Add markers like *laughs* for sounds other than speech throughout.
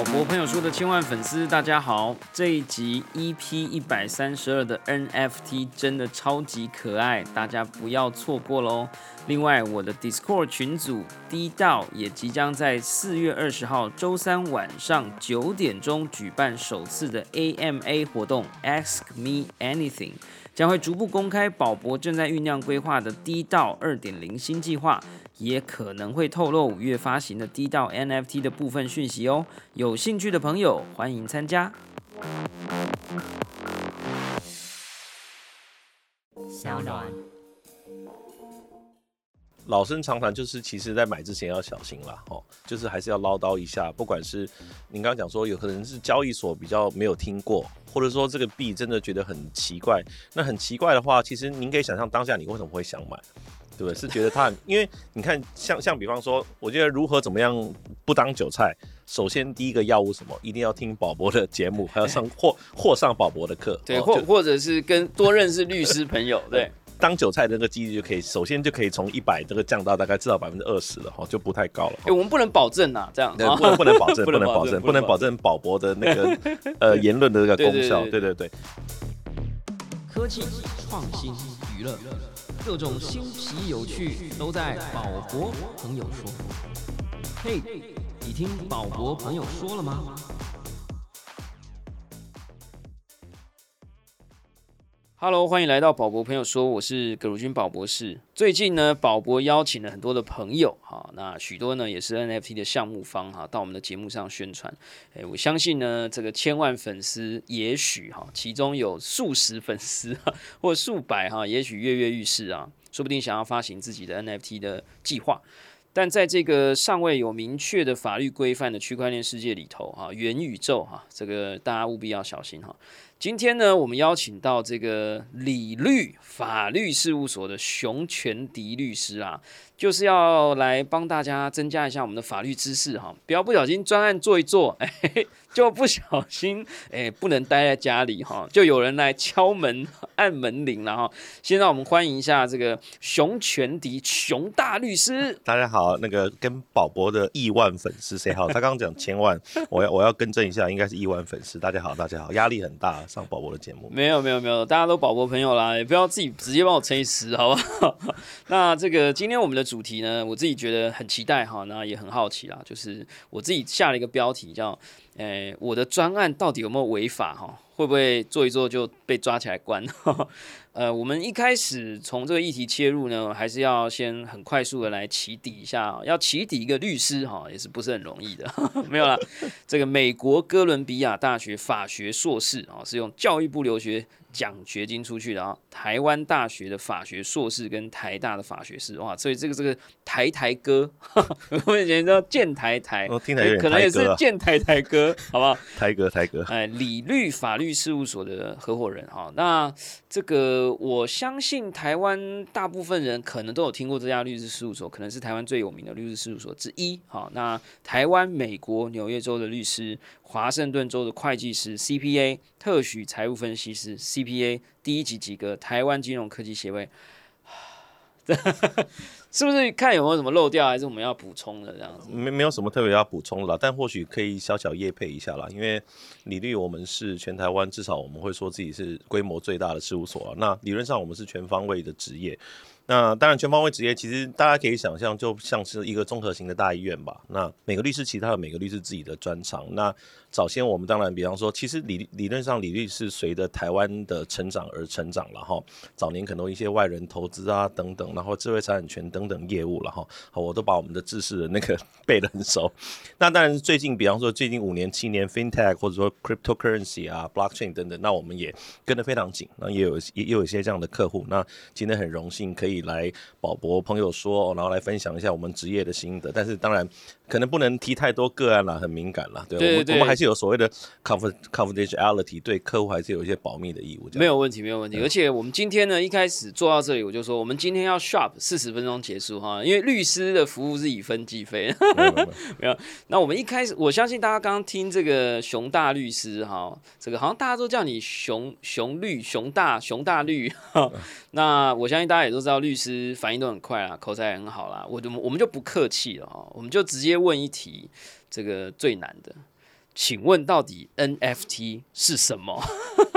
宝博朋友说的千万粉丝，大家好！这一集 EP 一百三十二的 NFT 真的超级可爱，大家不要错过喽！另外，我的 Discord 群组低道也即将在四月二十号周三晚上九点钟举办首次的 AMA 活动，Ask Me Anything，将会逐步公开宝博正在酝酿规划的低道二点零新计划。也可能会透露五月发行的低到 NFT 的部分讯息哦，有兴趣的朋友欢迎参加。小暖，老生常谈就是，其实在买之前要小心啦，哦，就是还是要唠叨一下，不管是您刚刚讲说有可能是交易所比较没有听过，或者说这个币真的觉得很奇怪，那很奇怪的话，其实您可以想象当下你为什么会想买。对不对？是觉得他，因为你看，像像比方说，我觉得如何怎么样不当韭菜，首先第一个要务什么，一定要听宝博的节目，还要上 *laughs* 或或上宝博的课，对，或或者是跟多认识律师朋友，对，*laughs* 当韭菜的那个几率就可以，首先就可以从一百这个降到大概至少百分之二十了哈，就不太高了。哎，我们不能保证呐，这样，不能不能保证，不能保证，不能保证宝博的那个 *laughs* 呃言论的这个功效，对对对。科技创新娱乐。各种新奇有趣都在宝博朋友说。嘿，你听宝博朋友说了吗？Hello，欢迎来到宝博朋友说，我是葛如君宝博士。最近呢，宝博邀请了很多的朋友，哈，那许多呢也是 NFT 的项目方，哈，到我们的节目上宣传。诶，我相信呢，这个千万粉丝，也许哈，其中有数十粉丝，或数百哈，也许跃跃欲试啊，说不定想要发行自己的 NFT 的计划。但在这个尚未有明确的法律规范的区块链世界里头，哈，元宇宙，哈，这个大家务必要小心，哈。今天呢，我们邀请到这个理律法律事务所的熊全迪律师啊，就是要来帮大家增加一下我们的法律知识哈，不要不小心专案做一做，哎。就不小心，哎，不能待在家里哈，就有人来敲门按门铃了哈。先让我们欢迎一下这个熊全迪熊大律师。大家好，那个跟宝博的亿万粉丝谁好？他刚刚讲千万，我要我要更正一下，应该是亿万粉丝。大家好，大家好，压力很大，上宝博的节目。没有没有没有，大家都宝博朋友啦，也不要自己直接帮我乘以十，好不好？*laughs* 那这个今天我们的主题呢，我自己觉得很期待哈，那也很好奇啦，就是我自己下了一个标题叫。诶，我的专案到底有没有违法？哈，会不会做一做就被抓起来关？*laughs* 呃，我们一开始从这个议题切入呢，还是要先很快速的来起底一下。要起底一个律师，哈，也是不是很容易的。*laughs* 没有啦，这个美国哥伦比亚大学法学硕士啊，是用教育部留学。奖学金出去的啊，台湾大学的法学硕士跟台大的法学士哇，所以这个这个台台哥，我以前叫建台台，听起来可能也是建台台哥，好不好？台哥台哥，哎，理律法律事务所的合伙人哈，那这个我相信台湾大部分人可能都有听过这家律师事务所，可能是台湾最有名的律师事务所之一。好，那台湾、美国、纽约州的律师。华盛顿州的会计师 CPA 特许财务分析师 CPA 第一级及格，台湾金融科技协会，*laughs* 是不是看有没有什么漏掉，还是我们要补充的这样子？没没有什么特别要补充的，但或许可以小小业配一下啦。因为李律我们是全台湾至少我们会说自己是规模最大的事务所，那理论上我们是全方位的职业。那当然，全方位职业其实大家可以想象，就像是一个综合型的大医院吧。那每个律师其他的每个律师自己的专长。那早先我们当然，比方说，其实理理论上，理律是随着台湾的成长而成长了哈。早年可能一些外人投资啊等等，然后智慧财产权等等业务了哈。好，我都把我们的知识的那个 *laughs* 背得很熟。那当然，最近比方说最近五年七年，FinTech 或者说 Cryptocurrency 啊，Blockchain 等等，那我们也跟得非常紧。那也有也有一些这样的客户。那今天很荣幸可以来宝博朋友说，然后来分享一下我们职业的心得。但是当然。可能不能提太多个案了，很敏感了。对，我们我们还是有所谓的 confidentiality，对客户还是有一些保密的义务。没有问题，没有问题。而且我们今天呢，一开始做到这里，我就说我们今天要 sharp 四十分钟结束哈，因为律师的服务是以分计费。没有。*laughs* 那我们一开始，我相信大家刚刚听这个熊大律师哈，这个好像大家都叫你熊熊律熊大熊大律。*laughs* 那我相信大家也都知道，律师反应都很快啦，口才也很好啦。我就我们就不客气了哈，我们就直接。问一题，这个最难的，请问到底 NFT 是什么？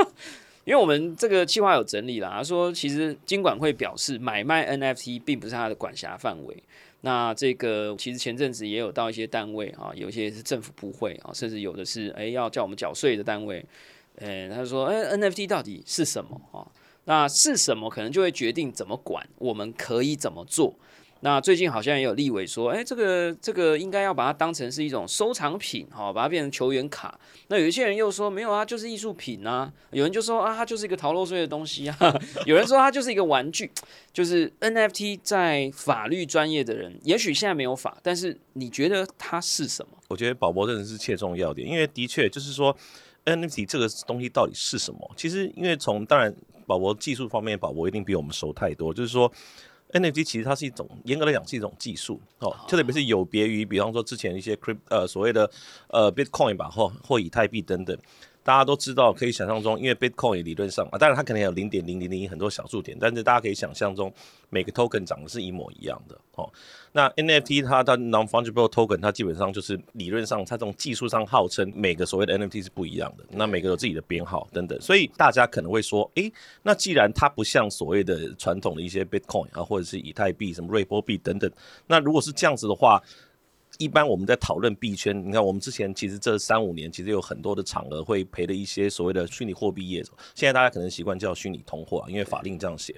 *laughs* 因为我们这个计划有整理了，他说其实金管会表示买卖 NFT 并不是他的管辖范围。那这个其实前阵子也有到一些单位啊，有一些是政府部会啊，甚至有的是哎要叫我们缴税的单位，呃，他说哎 NFT 到底是什么啊？那是什么可能就会决定怎么管，我们可以怎么做。那最近好像也有立委说，哎，这个这个应该要把它当成是一种收藏品，哈，把它变成球员卡。那有一些人又说，没有啊，就是艺术品啊。有人就说啊，它就是一个逃漏税的东西啊。*laughs* 有人说它就是一个玩具。就是 NFT 在法律专业的人，也许现在没有法，但是你觉得它是什么？我觉得宝宝真的是切中要点，因为的确就是说 NFT 这个东西到底是什么？其实因为从当然宝宝技术方面，宝宝一定比我们熟太多，就是说。NFT 其实它是一种严格来讲是一种技术哦，就特别是有别于比方说之前一些 Crypt 呃所谓的呃 Bitcoin 吧或或以太币等等。大家都知道，可以想象中，因为 Bitcoin 理论上啊，当然它可能有零点零零零很多小数点，但是大家可以想象中，每个 token 长得是一模一样的哦。那 NFT 它的 non-fungible token 它基本上就是理论上它这种技术上号称每个所谓的 NFT 是不一样的，那每个有自己的编号等等，所以大家可能会说，诶，那既然它不像所谓的传统的一些 Bitcoin 啊，或者是以太币、什么瑞波币等等，那如果是这样子的话。一般我们在讨论币圈，你看我们之前其实这三五年其实有很多的场合会赔的一些所谓的虚拟货币业者，现在大家可能习惯叫虚拟通货，啊因为法令这样写。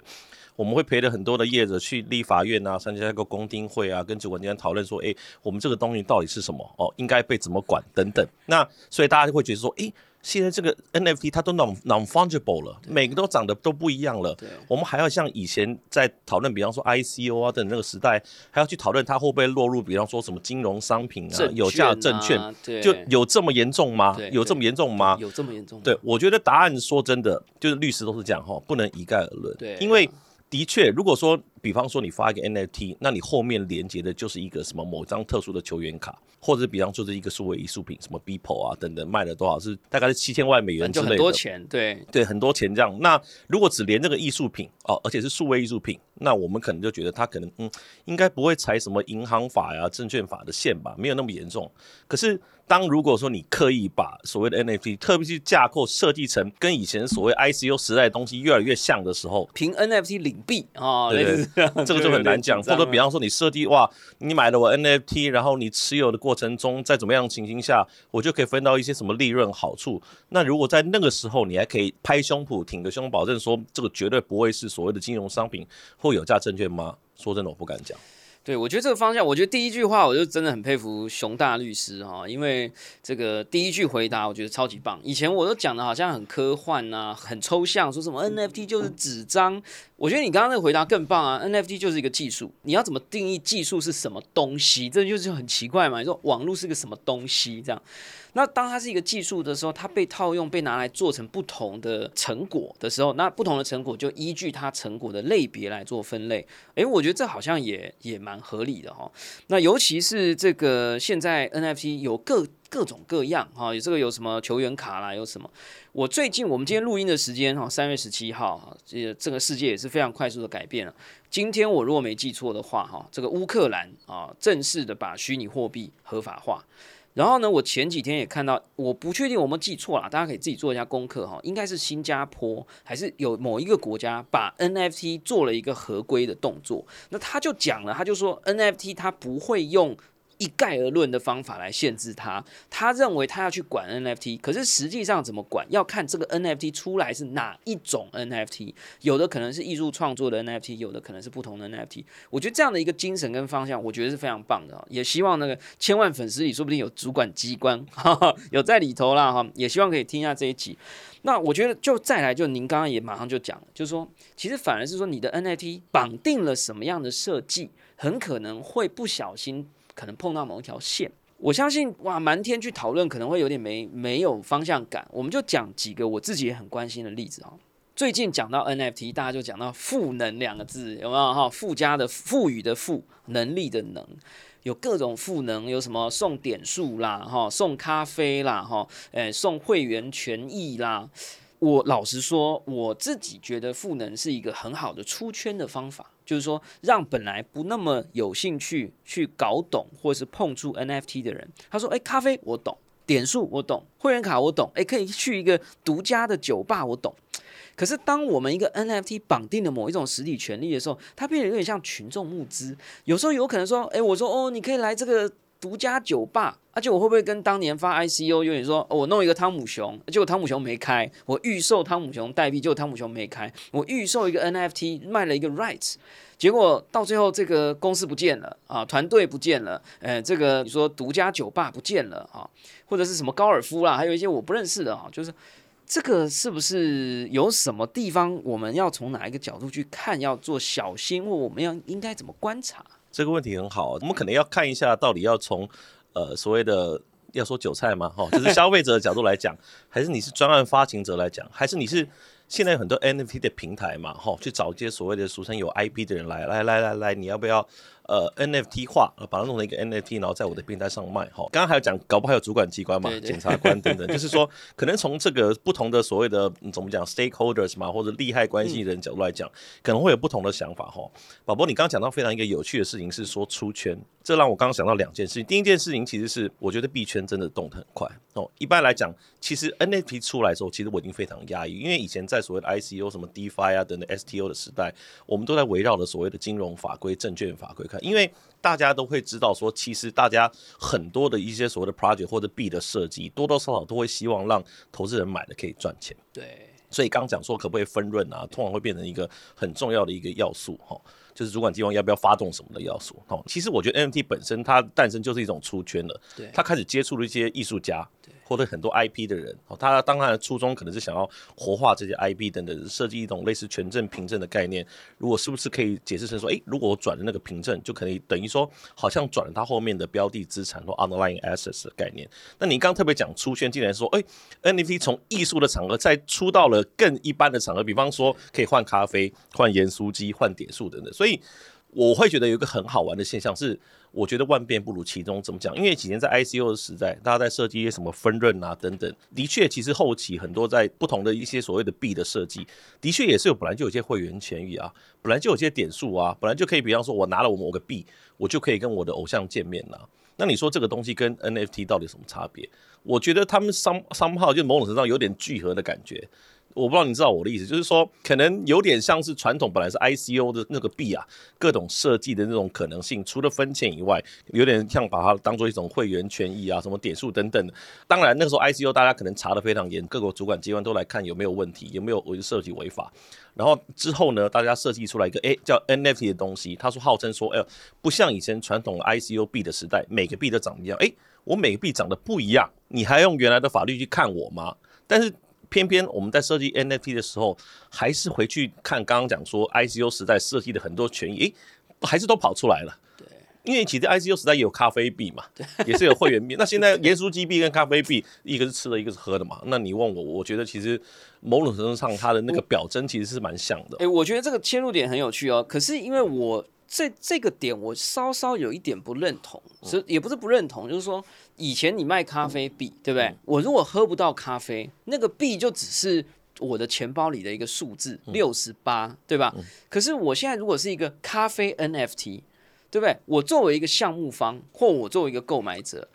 我们会陪了很多的业者去立法院啊，参加一个公听会啊，跟主管机关讨论说，哎，我们这个东西到底是什么？哦，应该被怎么管等等。那所以大家就会觉得说，哎。现在这个 NFT 它都 non non fungible 了，每个都长得都不一样了。我们还要像以前在讨论，比方说 ICO 啊的那个时代，还要去讨论它会不会落入，比方说什么金融商品啊、有价证券，就有这么严重吗？有这么严重吗？有这么严重？对，我觉得答案说真的，就是律师都是这样哈，不能一概而论。对，因为的确，如果说比方说你发一个 NFT，那你后面连接的就是一个什么某张特殊的球员卡。或者比方说是一个数位艺术品，什么 Beeple 啊等等，卖了多少是大概是七千万美元之类的，很多钱，对对，很多钱这样。那如果只连这个艺术品哦，而且是数位艺术品，那我们可能就觉得它可能嗯，应该不会踩什么银行法呀、证券法的线吧，没有那么严重。可是当如果说你刻意把所谓的 NFT 特别是架构设计成跟以前所谓 ICO 时代的东西越来越像的时候，凭 NFT 领币啊，*laughs* 这个就很难讲。或者比方说你设计哇，你买了我 NFT，然后你持有的过程中在怎么样情形下，我就可以分到一些什么利润好处。那如果在那个时候你还可以拍胸脯挺个胸，保证说这个绝对不会是所谓的金融商品或有价证券吗？说真的，我不敢讲。对，我觉得这个方向，我觉得第一句话，我就真的很佩服熊大律师哈，因为这个第一句回答，我觉得超级棒。以前我都讲的好像很科幻呐，很抽象，说什么 NFT 就是纸张。我觉得你刚刚那个回答更棒啊！NFT 就是一个技术，你要怎么定义技术是什么东西？这就是很奇怪嘛。你说网络是个什么东西？这样，那当它是一个技术的时候，它被套用、被拿来做成不同的成果的时候，那不同的成果就依据它成果的类别来做分类。诶，我觉得这好像也也蛮合理的哈。那尤其是这个现在 NFT 有各。各种各样哈，有这个有什么球员卡啦，有什么？我最近我们今天录音的时间哈，三月十七号哈，这这个世界也是非常快速的改变了。今天我如果没记错的话哈，这个乌克兰啊正式的把虚拟货币合法化。然后呢，我前几天也看到，我不确定我们记错了，大家可以自己做一下功课哈，应该是新加坡还是有某一个国家把 NFT 做了一个合规的动作。那他就讲了，他就说 NFT 他不会用。一概而论的方法来限制他，他认为他要去管 NFT，可是实际上怎么管，要看这个 NFT 出来是哪一种 NFT，有的可能是艺术创作的 NFT，有的可能是不同的 NFT。我觉得这样的一个精神跟方向，我觉得是非常棒的。也希望那个千万粉丝里，说不定有主管机关 *laughs* 有在里头啦哈，也希望可以听一下这一集。那我觉得就再来，就您刚刚也马上就讲了，就是说，其实反而是说你的 NFT 绑定了什么样的设计，很可能会不小心。可能碰到某一条线，我相信哇，满天去讨论可能会有点没没有方向感。我们就讲几个我自己也很关心的例子哈。最近讲到 NFT，大家就讲到赋能两个字，有没有哈？附加的赋予的赋，能力的能，有各种赋能，有什么送点数啦，哈，送咖啡啦，哈，诶，送会员权益啦。我老实说，我自己觉得赋能是一个很好的出圈的方法。就是说，让本来不那么有兴趣去搞懂或是碰触 NFT 的人，他说：“哎，咖啡我懂，点数我懂，会员卡我懂，哎，可以去一个独家的酒吧我懂。可是当我们一个 NFT 绑定了某一种实体权利的时候，它变得有点像群众募资。有时候有可能说，哎，我说哦，你可以来这个独家酒吧，而且我会不会跟当年发 ICO 有点说，我弄一个汤姆熊，结果汤姆熊没开，我预售汤姆熊代币，结果汤姆熊没开，我预售一个 NFT 卖了一个 rights。结果到最后，这个公司不见了啊，团队不见了，呃，这个你说独家酒吧不见了啊，或者是什么高尔夫啦，还有一些我不认识的啊，就是这个是不是有什么地方我们要从哪一个角度去看，要做小心，或我们要应该怎么观察？这个问题很好，我们可能要看一下，到底要从呃所谓的要说韭菜嘛，哈，就是消费者的角度来讲，还是你是专案发行者来讲，还是你是？现在有很多 NFT 的平台嘛，哈，去找一些所谓的俗称有 IP 的人来，来来来来，你要不要？呃，NFT 化，把它弄成一个 NFT，然后在我的平台上卖。哈，刚刚还有讲，搞不好还有主管机关嘛，检察官等等，就是说，可能从这个不同的所谓的怎么讲 stakeholders 嘛，或者利害关系人角度来讲，可能会有不同的想法。哈，宝宝，你刚刚讲到非常一个有趣的事情，是说出圈，这让我刚刚想到两件事情。第一件事情其实是，我觉得币圈真的动得很快。哦，一般来讲，其实 NFT 出来的时候，其实我已经非常压抑，因为以前在所谓的 ICO 什么 DeFi 啊等等 STO 的时代，我们都在围绕着所谓的金融法规、证券法规看，因为大家都会知道说，其实大家很多的一些所谓的 project 或者 B 的设计，多多少少都会希望让投资人买了可以赚钱。对，所以刚讲说可不可以分润啊，通常会变成一个很重要的一个要素哈，就是主管机关要不要发动什么的要素。哦，其实我觉得 NFT 本身它诞生就是一种出圈了，对，它开始接触了一些艺术家。获得很多 IP 的人，他当然的初衷可能是想要活化这些 IP 等等，设计一种类似权证凭证的概念。如果是不是可以解释成说，诶，如果我转了那个凭证，就可以等于说，好像转了它后面的标的资产或 underlying assets 的概念。那你刚特别讲出圈，竟然说，诶 n f t 从艺术的场合再出到了更一般的场合，比方说可以换咖啡、换盐酥鸡、换点数等等。所以我会觉得有一个很好玩的现象是。我觉得万变不如其中，怎么讲？因为几年在 ICO 的时代，大家在设计一些什么分润啊等等，的确，其实后期很多在不同的一些所谓的币的设计，的确也是有本来就有些会员权益啊，本来就有些点数啊，本来就可以，比方说我拿了我某个币，我就可以跟我的偶像见面了。那你说这个东西跟 NFT 到底有什么差别？我觉得他们商商号就某种程度上有点聚合的感觉。我不知道你知道我的意思，就是说可能有点像是传统本来是 ICO 的那个币啊，各种设计的那种可能性，除了分钱以外，有点像把它当做一种会员权益啊，什么点数等等。当然那个时候 ICO 大家可能查的非常严，各个主管机关都来看有没有问题，有没有违设计违法。然后之后呢，大家设计出来一个诶叫 NFT 的东西，他说号称说，哎，不像以前传统 ICO 币的时代，每个币都长一样。诶，我每个币长得不一样，你还用原来的法律去看我吗？但是。偏偏我们在设计 NFT 的时候，还是回去看刚刚讲说 ICO 时代设计的很多权益，诶，还是都跑出来了。对，因为其实 ICO 时代也有咖啡币嘛，也是有会员币。那现在盐酥鸡币跟咖啡币，一个是吃的，一个是喝的嘛。那你问我，我觉得其实某种程度上，它的那个表征其实是蛮像的。哎，我觉得这个切入点很有趣哦。可是因为我这这个点，我稍稍有一点不认同，所以也不是不认同，就是说。以前你卖咖啡币，对不对？我如果喝不到咖啡，那个币就只是我的钱包里的一个数字，六十八，对吧？可是我现在如果是一个咖啡 NFT，对不对？我作为一个项目方，或我作为一个购买者，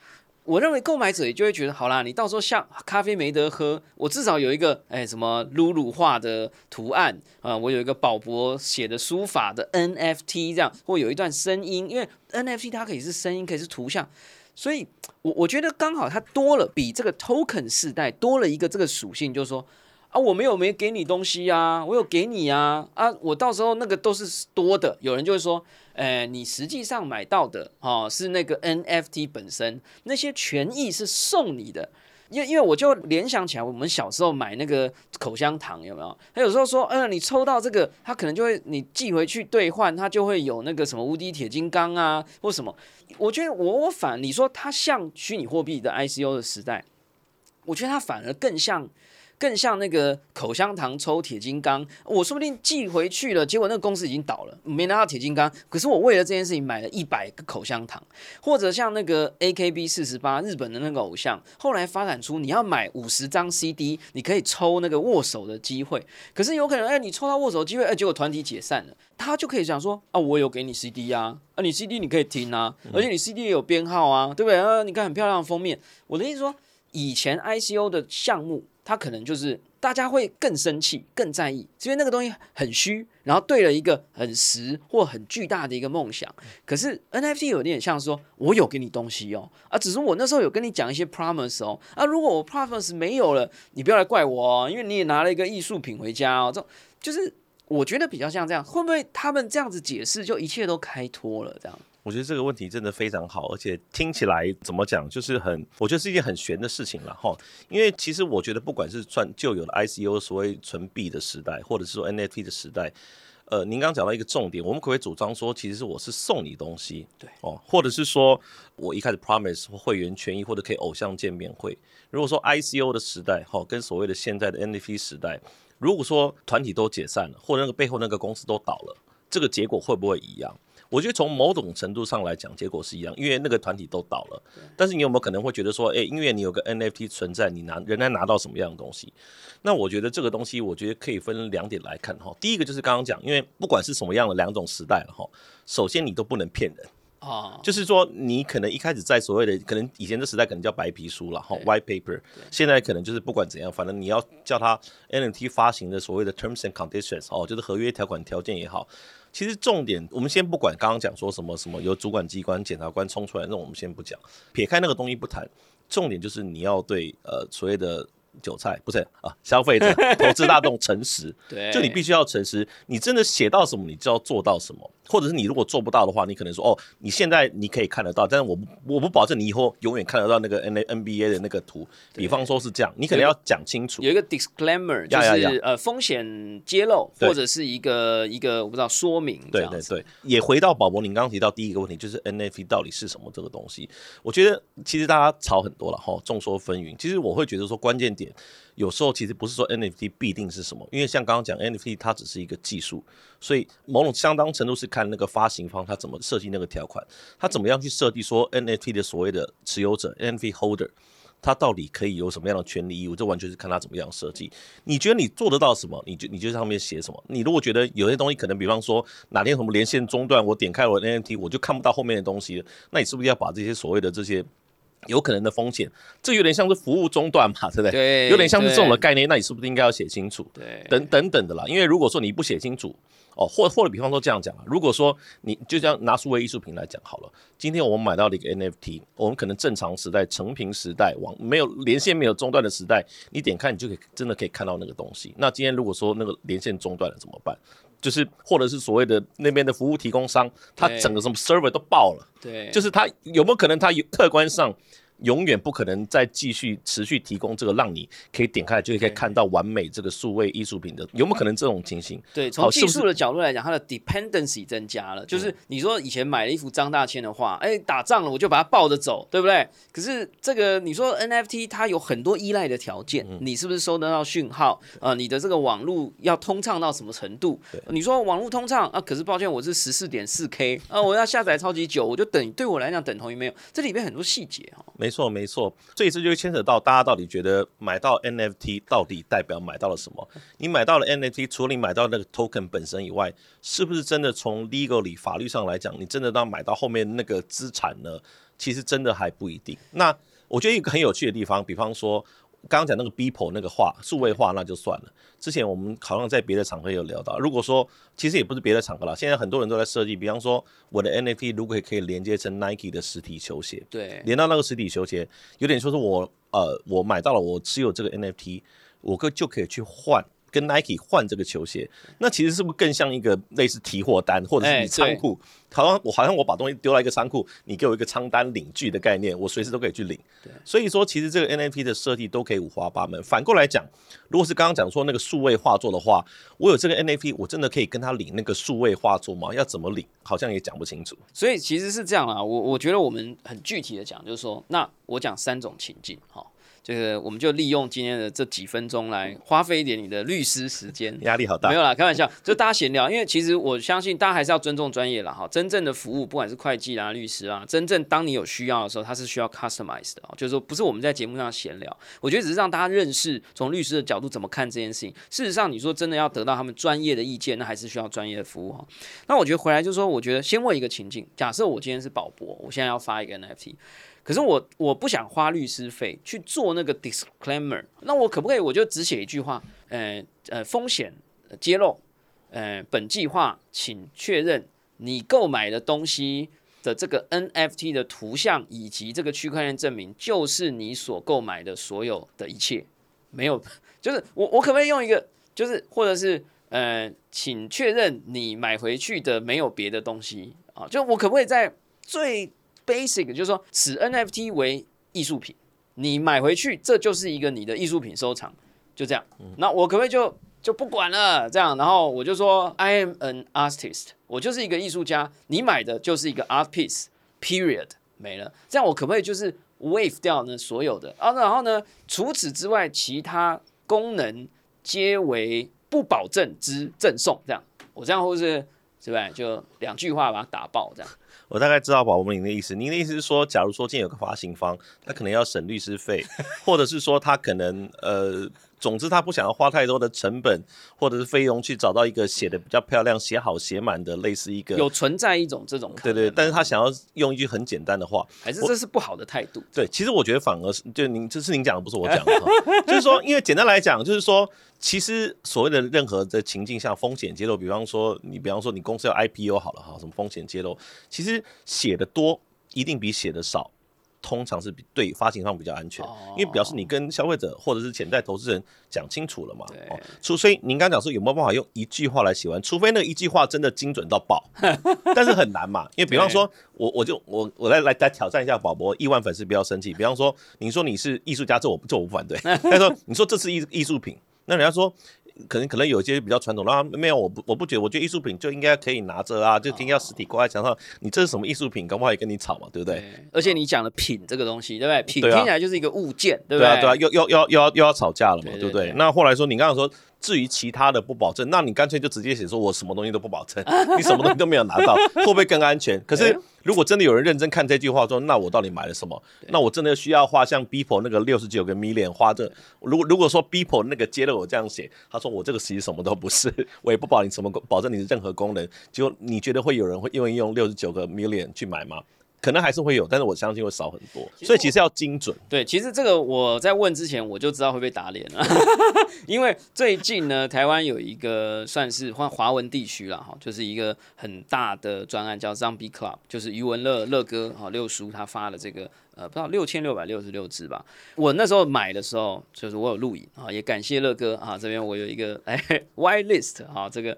我认为购买者也就会觉得，好啦，你到时候像咖啡没得喝，我至少有一个哎什么露露画的图案啊，我有一个宝博写的书法的 NFT 这样，或有一段声音，因为 NFT 它可以是声音，可以是图像。所以，我我觉得刚好它多了，比这个 token 世代多了一个这个属性，就是说啊，我没有没给你东西啊，我有给你啊啊，我到时候那个都是多的。有人就会说，哎，你实际上买到的哦，是那个 NFT 本身，那些权益是送你的。因为因为我就联想起来，我们小时候买那个口香糖有没有？他有时候说，嗯，你抽到这个，他可能就会你寄回去兑换，他就会有那个什么无敌铁金刚啊，或什么。我觉得我我反你说它像虚拟货币的 ICO 的时代，我觉得它反而更像。更像那个口香糖抽铁金刚，我说不定寄回去了，结果那个公司已经倒了，没拿到铁金刚。可是我为了这件事情买了一百个口香糖，或者像那个 AKB 四十八日本的那个偶像，后来发展出你要买五十张 CD，你可以抽那个握手的机会。可是有可能，哎，你抽到握手机会，哎，结果团体解散了，他就可以讲说，啊，我有给你 CD 呀，啊，你 CD 你可以听啊，而且你 CD 也有编号啊，对不对？啊，你看很漂亮的封面。我的意思说。以前 ICO 的项目，他可能就是大家会更生气、更在意，因为那个东西很虚，然后对了一个很实或很巨大的一个梦想。可是 NFT 有点像说，我有给你东西哦，啊，只是我那时候有跟你讲一些 promise 哦，啊，如果我 promise 没有了，你不要来怪我哦，因为你也拿了一个艺术品回家哦，这就是我觉得比较像这样，会不会他们这样子解释，就一切都开脱了这样？我觉得这个问题真的非常好，而且听起来怎么讲，就是很，我觉得是一件很玄的事情了哈。因为其实我觉得，不管是算旧有的 ICO 所谓纯币的时代，或者是说 NFT 的时代，呃，您刚刚讲到一个重点，我们可不可以主张说，其实是我是送你东西，对哦，或者是说我一开始 promise 会员权益或者可以偶像见面会。如果说 ICO 的时代，哈，跟所谓的现在的 NFT 时代，如果说团体都解散了，或者那个背后那个公司都倒了，这个结果会不会一样？我觉得从某种程度上来讲，结果是一样，因为那个团体都倒了。但是你有没有可能会觉得说，哎，因为你有个 NFT 存在，你拿仍然拿到什么样的东西？那我觉得这个东西，我觉得可以分两点来看哈。第一个就是刚刚讲，因为不管是什么样的两种时代了哈，首先你都不能骗人啊，就是说你可能一开始在所谓的可能以前的时代可能叫白皮书了哈，white paper，现在可能就是不管怎样，反正你要叫它 NFT 发行的所谓的 terms and conditions 哦，就是合约条款条件也好。其实重点，我们先不管刚刚讲说什么什么由主管机关检察官冲出来，那我们先不讲，撇开那个东西不谈，重点就是你要对呃所谓的。韭菜不是啊，消费者、投资大众诚实，*laughs* 对，就你必须要诚实。你真的写到什么，你就要做到什么。或者是你如果做不到的话，你可能说哦，你现在你可以看得到，但是我我不保证你以后永远看得到那个 N A N B A 的那个图。比方说是这样，你可能要讲清楚，有一个 disclaimer，就是呃风险揭露或者是一个一个我不知道说明。对对对，也回到宝博，您刚刚提到第一个问题，就是 N F T 到底是什么这个东西？我觉得其实大家吵很多了哈，众说纷纭。其实我会觉得说关键点。有时候其实不是说 NFT 必定是什么，因为像刚刚讲 NFT 它只是一个技术，所以某种相当程度是看那个发行方他怎么设计那个条款，他怎么样去设计说 NFT 的所谓的持有者 NFT holder，他到底可以有什么样的权利义务，这完全是看他怎么样设计。你觉得你做得到什么，你就你就上面写什么。你如果觉得有些东西可能，比方说哪天什么连线中断，我点开我 NFT 我就看不到后面的东西，那你是不是要把这些所谓的这些？有可能的风险，这有点像是服务中断嘛，*laughs* 对不对？对，有点像是这种的概念，那你是不是应该要写清楚？对，等等等的啦。因为如果说你不写清楚，哦，或或者比方说这样讲啊，如果说你就像拿数位艺术品来讲好了，今天我们买到了一个 NFT，我们可能正常时代、成平时代、网没有连线、没有中断的时代，你点开你就可以真的可以看到那个东西。那今天如果说那个连线中断了怎么办？就是或者是所谓的那边的服务提供商，他整个什么 server 都爆了，对，就是他有没有可能他有客观上？永远不可能再继续持续提供这个，让你可以点开就可以看到完美这个数位艺术品的，有没有可能这种情形？对，从技术的角度来讲，它的 dependency 增加了。就是你说以前买了一幅张大千的画，哎，打仗了我就把它抱着走，对不对？可是这个你说 NFT 它有很多依赖的条件，你是不是收得到讯号？呃，你的这个网络要通畅到什么程度？你说网络通畅啊，可是抱歉，我是十四点四 K 啊，我要下载超级久，我就等对我来讲等同于没有。这里面很多细节哈。没没错，没错，这一次就牵扯到大家到底觉得买到 NFT 到底代表买到了什么？你买到了 NFT，除了你买到那个 token 本身以外，是不是真的从 legal 里法律上来讲，你真的到买到后面那个资产呢？其实真的还不一定。那我觉得一个很有趣的地方，比方说。刚刚讲那个 Beeple 那个画数位化那就算了。之前我们好像在别的场合有聊到，如果说其实也不是别的场合了，现在很多人都在设计，比方说我的 NFT 如果可以连接成 Nike 的实体球鞋，对，连到那个实体球鞋，有点说是我呃我买到了，我持有这个 NFT，我可就可以去换。跟 Nike 换这个球鞋，那其实是不是更像一个类似提货单，或者是你仓库？好像我好像我把东西丢到一个仓库，你给我一个仓单领据的概念，我随时都可以去领。所以说其实这个 NFT 的设计都可以五花八门。反过来讲，如果是刚刚讲说那个数位画作的话，我有这个 NFT，我真的可以跟他领那个数位画作吗？要怎么领？好像也讲不清楚。所以其实是这样啊，我我觉得我们很具体的讲，就是说，那我讲三种情境，哈。这个我们就利用今天的这几分钟来花费一点你的律师时间，压力好大。没有啦，开玩笑，就大家闲聊。因为其实我相信大家还是要尊重专业啦哈。真正的服务，不管是会计啦、律师啊，真正当你有需要的时候，它是需要 customize 的就是说不是我们在节目上闲聊。我觉得只是让大家认识从律师的角度怎么看这件事情。事实上，你说真的要得到他们专业的意见，那还是需要专业的服务哈。那我觉得回来就是说，我觉得先问一个情境：假设我今天是宝博，我现在要发一个 NFT。可是我我不想花律师费去做。那个 disclaimer，那我可不可以我就只写一句话，呃呃，风险揭露，呃，本计划请确认你购买的东西的这个 NFT 的图像以及这个区块链证明，就是你所购买的所有的一切，没有，*laughs* 就是我我可不可以用一个，就是或者是呃，请确认你买回去的没有别的东西啊，就我可不可以在最 basic，就是说此 NFT 为艺术品，你买回去这就是一个你的艺术品收藏，就这样。那我可不可以就就不管了？这样，然后我就说 I am an artist，我就是一个艺术家，你买的就是一个 art piece，period，没了。这样我可不可以就是 waive 掉呢所有的啊？然后呢，除此之外，其他功能皆为不保证之赠送。这样，我这样或是是不是就两句话把它打爆这样？我大概知道宝博您的意思。您的意思是说，假如说今天有个发行方，他可能要省律师费，*laughs* 或者是说他可能呃，总之他不想要花太多的成本或者是费用去找到一个写的比较漂亮、写好写满的类似一个有存在一种这种对对，但是他想要用一句很简单的话，还是这是不好的态度。对，其实我觉得反而是就您这是您讲的，不是我讲的，*laughs* 就是说，因为简单来讲，就是说，其实所谓的任何的情境下风险揭露，比方说你比方说你公司要 IPO 好了哈，什么风险揭露，其实写的多一定比写的少。通常是比对发行方比较安全，因为表示你跟消费者或者是潜在投资人讲清楚了嘛。哦，除非您刚讲说有没有办法用一句话来写完，除非那一句话真的精准到爆，*laughs* 但是很难嘛。因为比方说，我我就我我来来来挑战一下宝博亿万粉丝不要生气。比方说，你说你是艺术家，这我这我不反对。*laughs* 他说你说这是艺艺术品，那人家说。可能可能有些比较传统，然没有我不我不觉得，我觉得艺术品就应该可以拿着啊，就应该要实体挂在墙上。你这是什么艺术品？搞不好也跟你吵嘛，对不对？而且你讲的品这个东西，对不对？品听起来就是一个物件，对不对？对啊，对啊，又又又又要又要吵架了嘛，对不对？那后来说你刚刚说。至于其他的不保证，那你干脆就直接写说，我什么东西都不保证，*laughs* 你什么东西都没有拿到，*laughs* 会不会更安全？可是如果真的有人认真看这句话，说那我到底买了什么？那我真的需要花像 Beeple 那个六十九个 million 花这？如果如果说 Beeple 那个接了我这样写，他说我这个其实什么都不是，*laughs* 我也不保你什么保证你的任何功能，就你觉得会有人会愿意用六十九个 million 去买吗？可能还是会有，但是我相信会少很多，所以其实要精准。对，其实这个我在问之前我就知道会被打脸了，*laughs* 因为最近呢，台湾有一个算是华华文地区了哈，就是一个很大的专案叫 Zombie Club，就是余文乐乐哥哈六叔他发了这个呃不知道六千六百六十六只吧。我那时候买的时候就是我有录影啊，也感谢乐哥啊，这边我有一个哎 Y List 啊，这个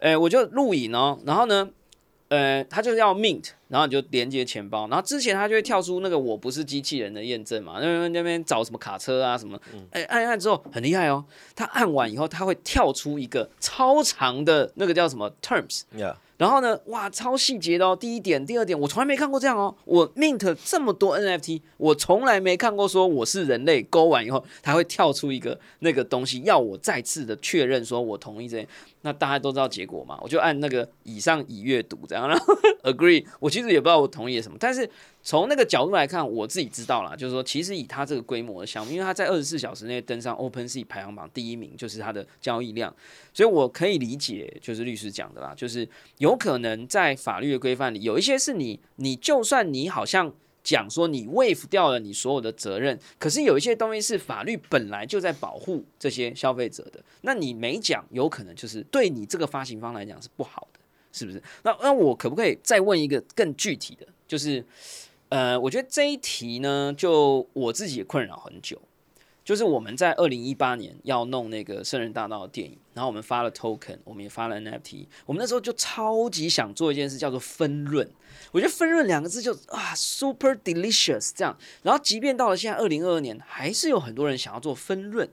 哎我就录影哦，然后呢。呃，它就是要 mint，然后你就连接钱包，然后之前它就会跳出那个我不是机器人的验证嘛，那边那边找什么卡车啊什么，哎按按之后很厉害哦，它按完以后它会跳出一个超长的那个叫什么 terms。然后呢？哇，超细节的哦！第一点，第二点，我从来没看过这样哦。我 mint 这么多 NFT，我从来没看过说我是人类勾完以后，它会跳出一个那个东西，要我再次的确认说我同意这。那大家都知道结果嘛？我就按那个以上已阅读这样，然后 *laughs* agree。我其实也不知道我同意了什么，但是。从那个角度来看，我自己知道了，就是说，其实以它这个规模的项目，因为它在二十四小时内登上 OpenSea 排行榜第一名，就是它的交易量，所以我可以理解，就是律师讲的啦，就是有可能在法律的规范里，有一些是你，你就算你好像讲说你 waive 掉了你所有的责任，可是有一些东西是法律本来就在保护这些消费者的，那你没讲，有可能就是对你这个发行方来讲是不好的，是不是？那那我可不可以再问一个更具体的，就是？呃，我觉得这一题呢，就我自己也困扰很久。就是我们在二零一八年要弄那个《圣人大道》的电影，然后我们发了 token，我们也发了 NFT。我们那时候就超级想做一件事，叫做分润。我觉得“分润”两个字就啊，super delicious 这样。然后，即便到了现在二零二二年，还是有很多人想要做分润。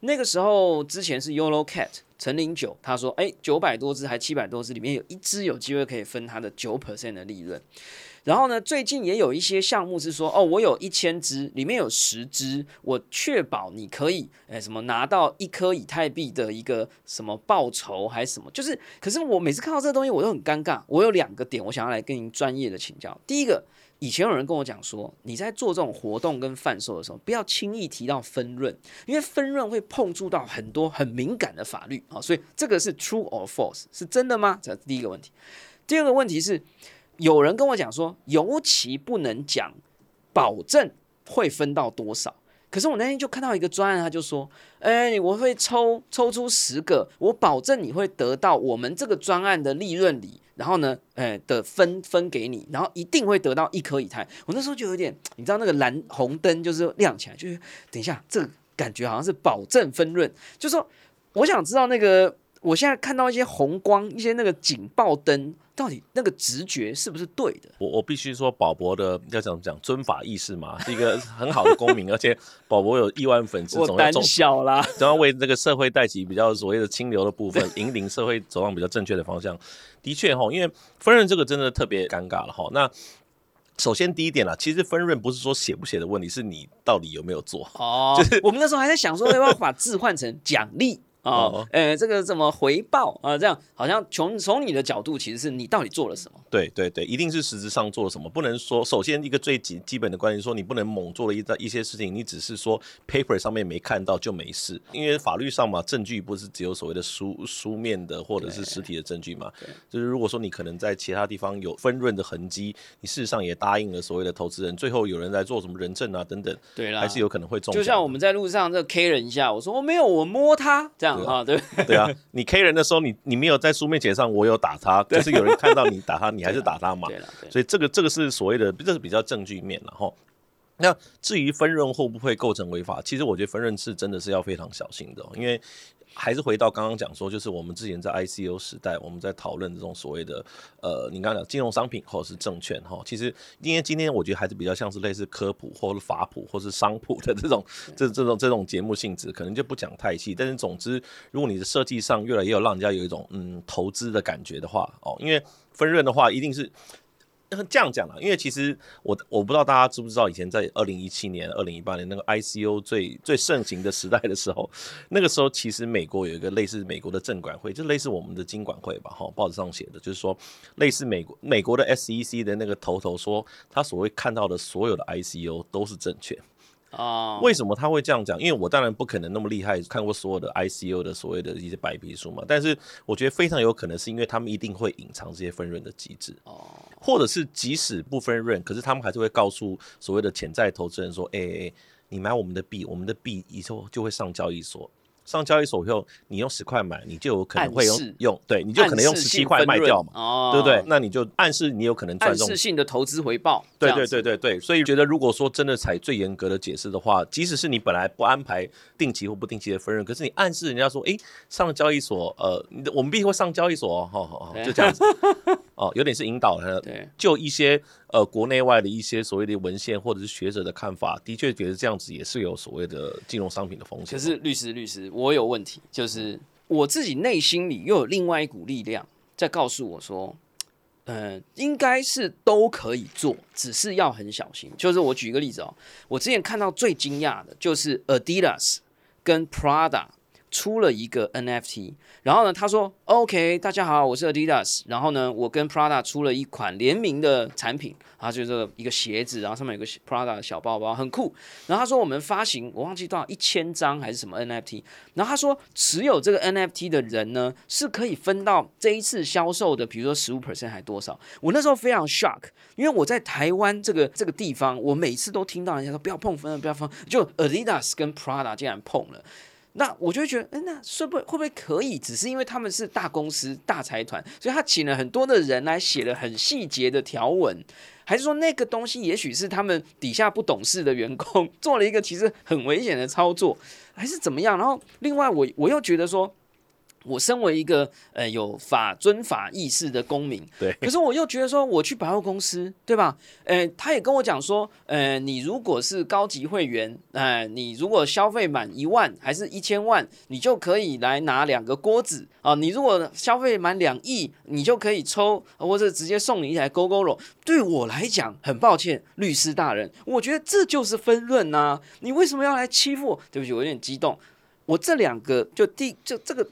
那个时候之前是 Yolo Cat 陈零九，他说：“哎，九百多只还七百多只，里面有一只有机会可以分他的九 percent 的利润。”然后呢，最近也有一些项目是说，哦，我有一千只，里面有十只，我确保你可以，哎，什么拿到一颗以太币的一个什么报酬还是什么？就是，可是我每次看到这个东西，我都很尴尬。我有两个点，我想要来跟您专业的请教。第一个，以前有人跟我讲说，你在做这种活动跟贩售的时候，不要轻易提到分润，因为分润会碰触到很多很敏感的法律啊。所以这个是 true or false，是真的吗？这第一个问题。第二个问题是。有人跟我讲说，尤其不能讲保证会分到多少，可是我那天就看到一个专案，他就说：“哎、我会抽抽出十个，我保证你会得到我们这个专案的利润里，然后呢，哎、的分分给你，然后一定会得到一颗以太。”我那时候就有点，你知道那个蓝红灯就是亮起来，就是等一下，这个感觉好像是保证分润，就说我想知道那个，我现在看到一些红光，一些那个警报灯，到底那个直觉是不是对的？我我必须说，宝博的要怎么讲，尊法意识嘛，是一个很好的公民，*laughs* 而且宝博有亿万粉丝，总要总小啦，总要为这个社会带起比较所谓的清流的部分，引领社会走向比较正确的方向。的确哈，因为分润这个真的特别尴尬了哈。那首先第一点啦，其实分润不是说写不写的问题，是你到底有没有做。哦，我们那时候还在想说，要不要把字换成奖励哦哦，呃，这个怎么回报啊？这样好像从从你的角度，其实是你到底做了什么？对对对，一定是实质上做了什么，不能说首先一个最基基本的观念说你不能猛做了一一些事情，你只是说 paper 上面没看到就没事，因为法律上嘛，证据不是只有所谓的书书面的或者是实体的证据嘛，就是如果说你可能在其他地方有分润的痕迹，你事实上也答应了所谓的投资人，最后有人来做什么人证啊等等，对啦，还是有可能会中。就像我们在路上这 K 人一下，我说我没有，我摸他这样啊，对。对啊，你 K 人的时候，你你没有在书面写上我有打他，可是有人看到你打他，你还是打他嘛。所以这个这个是所谓的，这是比较证据面了哈。那至于分润会不会构成违法，其实我觉得分润是真的是要非常小心的哦、因为还是回到刚刚讲说，就是我们之前在 ICO 时代，我们在讨论这种所谓的呃，你刚刚讲金融商品或者是证券哈，其实因为今天我觉得还是比较像是类似科普或者法普或是商普的这种这这种这种节目性质，可能就不讲太细。但是总之，如果你的设计上越来越有让人家有一种嗯投资的感觉的话哦，因为分润的话一定是。这样讲啦，因为其实我我不知道大家知不知道，以前在二零一七年、二零一八年那个 ICO 最最盛行的时代的时候，那个时候其实美国有一个类似美国的证管会，就类似我们的金管会吧，哈，报纸上写的，就是说类似美国美国的 SEC 的那个头头说，他所谓看到的所有的 ICO 都是正确。啊，为什么他会这样讲？因为我当然不可能那么厉害，看过所有的 ICO 的所谓的一些白皮书嘛。但是我觉得非常有可能是因为他们一定会隐藏这些分润的机制，哦，或者是即使不分润，可是他们还是会告诉所谓的潜在投资人说：“哎、哎、哎你买我们的币，我们的币以后就会上交易所。”上交易所以后，你用十块买，你就有可能会用用，对，你就可能用十七块卖掉嘛，哦，对不对？？那你就暗示你有可能赚暗示性的投资回报，对对对对对，所以觉得如果说真的采最严格的解释的话，即使是你本来不安排定期或不定期的分润，可是你暗示人家说，哎，上交易所，呃，我们必须会上交易所哦，哦哦，对就这样子，*laughs* 哦，有点是引导他，对，就一些呃国内外的一些所谓的文献或者是学者的看法，的确觉得这样子也是有所谓的金融商品的风险。可是律师，律师，我有问题，就是我自己内心里又有另外一股力量在告诉我说，呃，应该是都可以做，只是要很小心。就是我举一个例子哦，我之前看到最惊讶的就是 Adidas 跟 Prada 出了一个 NFT，然后呢，他说 OK，大家好，我是 Adidas，然后呢，我跟 Prada 出了一款联名的产品，啊就是一个鞋子，然后上面有个 Prada 的小包包，很酷。然后他说我们发行，我忘记多少一千张还是什么 NFT。然后他说持有这个 NFT 的人呢，是可以分到这一次销售的，比如说十五 percent 还多少。我那时候非常 shock，因为我在台湾这个这个地方，我每次都听到人家说不要碰分，不要碰，就 Adidas 跟 Prada 竟然碰了。那我就会觉得，哎，那会不会会不会可以？只是因为他们是大公司、大财团，所以他请了很多的人来写了很细节的条文，还是说那个东西也许是他们底下不懂事的员工做了一个其实很危险的操作，还是怎么样？然后另外我我又觉得说。我身为一个呃有法遵法意识的公民，对可是我又觉得说，我去百货公司，对吧？呃，他也跟我讲说，呃，你如果是高级会员，呃，你如果消费满一万还是一千万，你就可以来拿两个锅子啊、你如果消费满两亿，你就可以抽，或者直接送你一台 GoGoRo。对我来讲，很抱歉，律师大人，我觉得这就是分润呐、你为什么要来欺负我？对不起，我有点激动。我这两个就第就这个。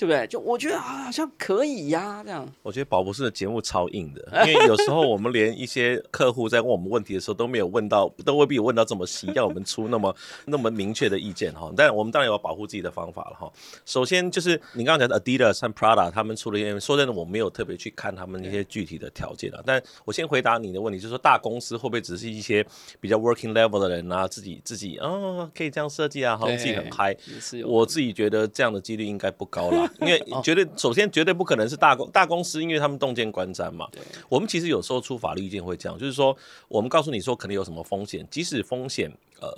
对不对？就我觉得啊，好像可以呀，这样。我觉得宝博士的节目超硬的，因为有时候我们连一些客户在问我们问题的时候都没有问到，都未必有问到这么细，要我们出那么那么明确的意见哈。但我们当然有保护自己的方法了哈。首先就是你刚刚讲的 Adidas 和 Prada 他们出了一些，说真的我没有特别去看他们那些具体的条件啊。但我先回答你的问题，就是说大公司会不会只是一些比较 working level 的人啊，自己自己啊可以这样设计啊，好像自己很嗨。我自己觉得这样的几率应该不高啦，因为绝对首先绝对不可能是大公大公司，因为他们洞见观瞻嘛。我们其实有时候出法律意见会这样，就是说我们告诉你说可能有什么风险，即使风险。呃，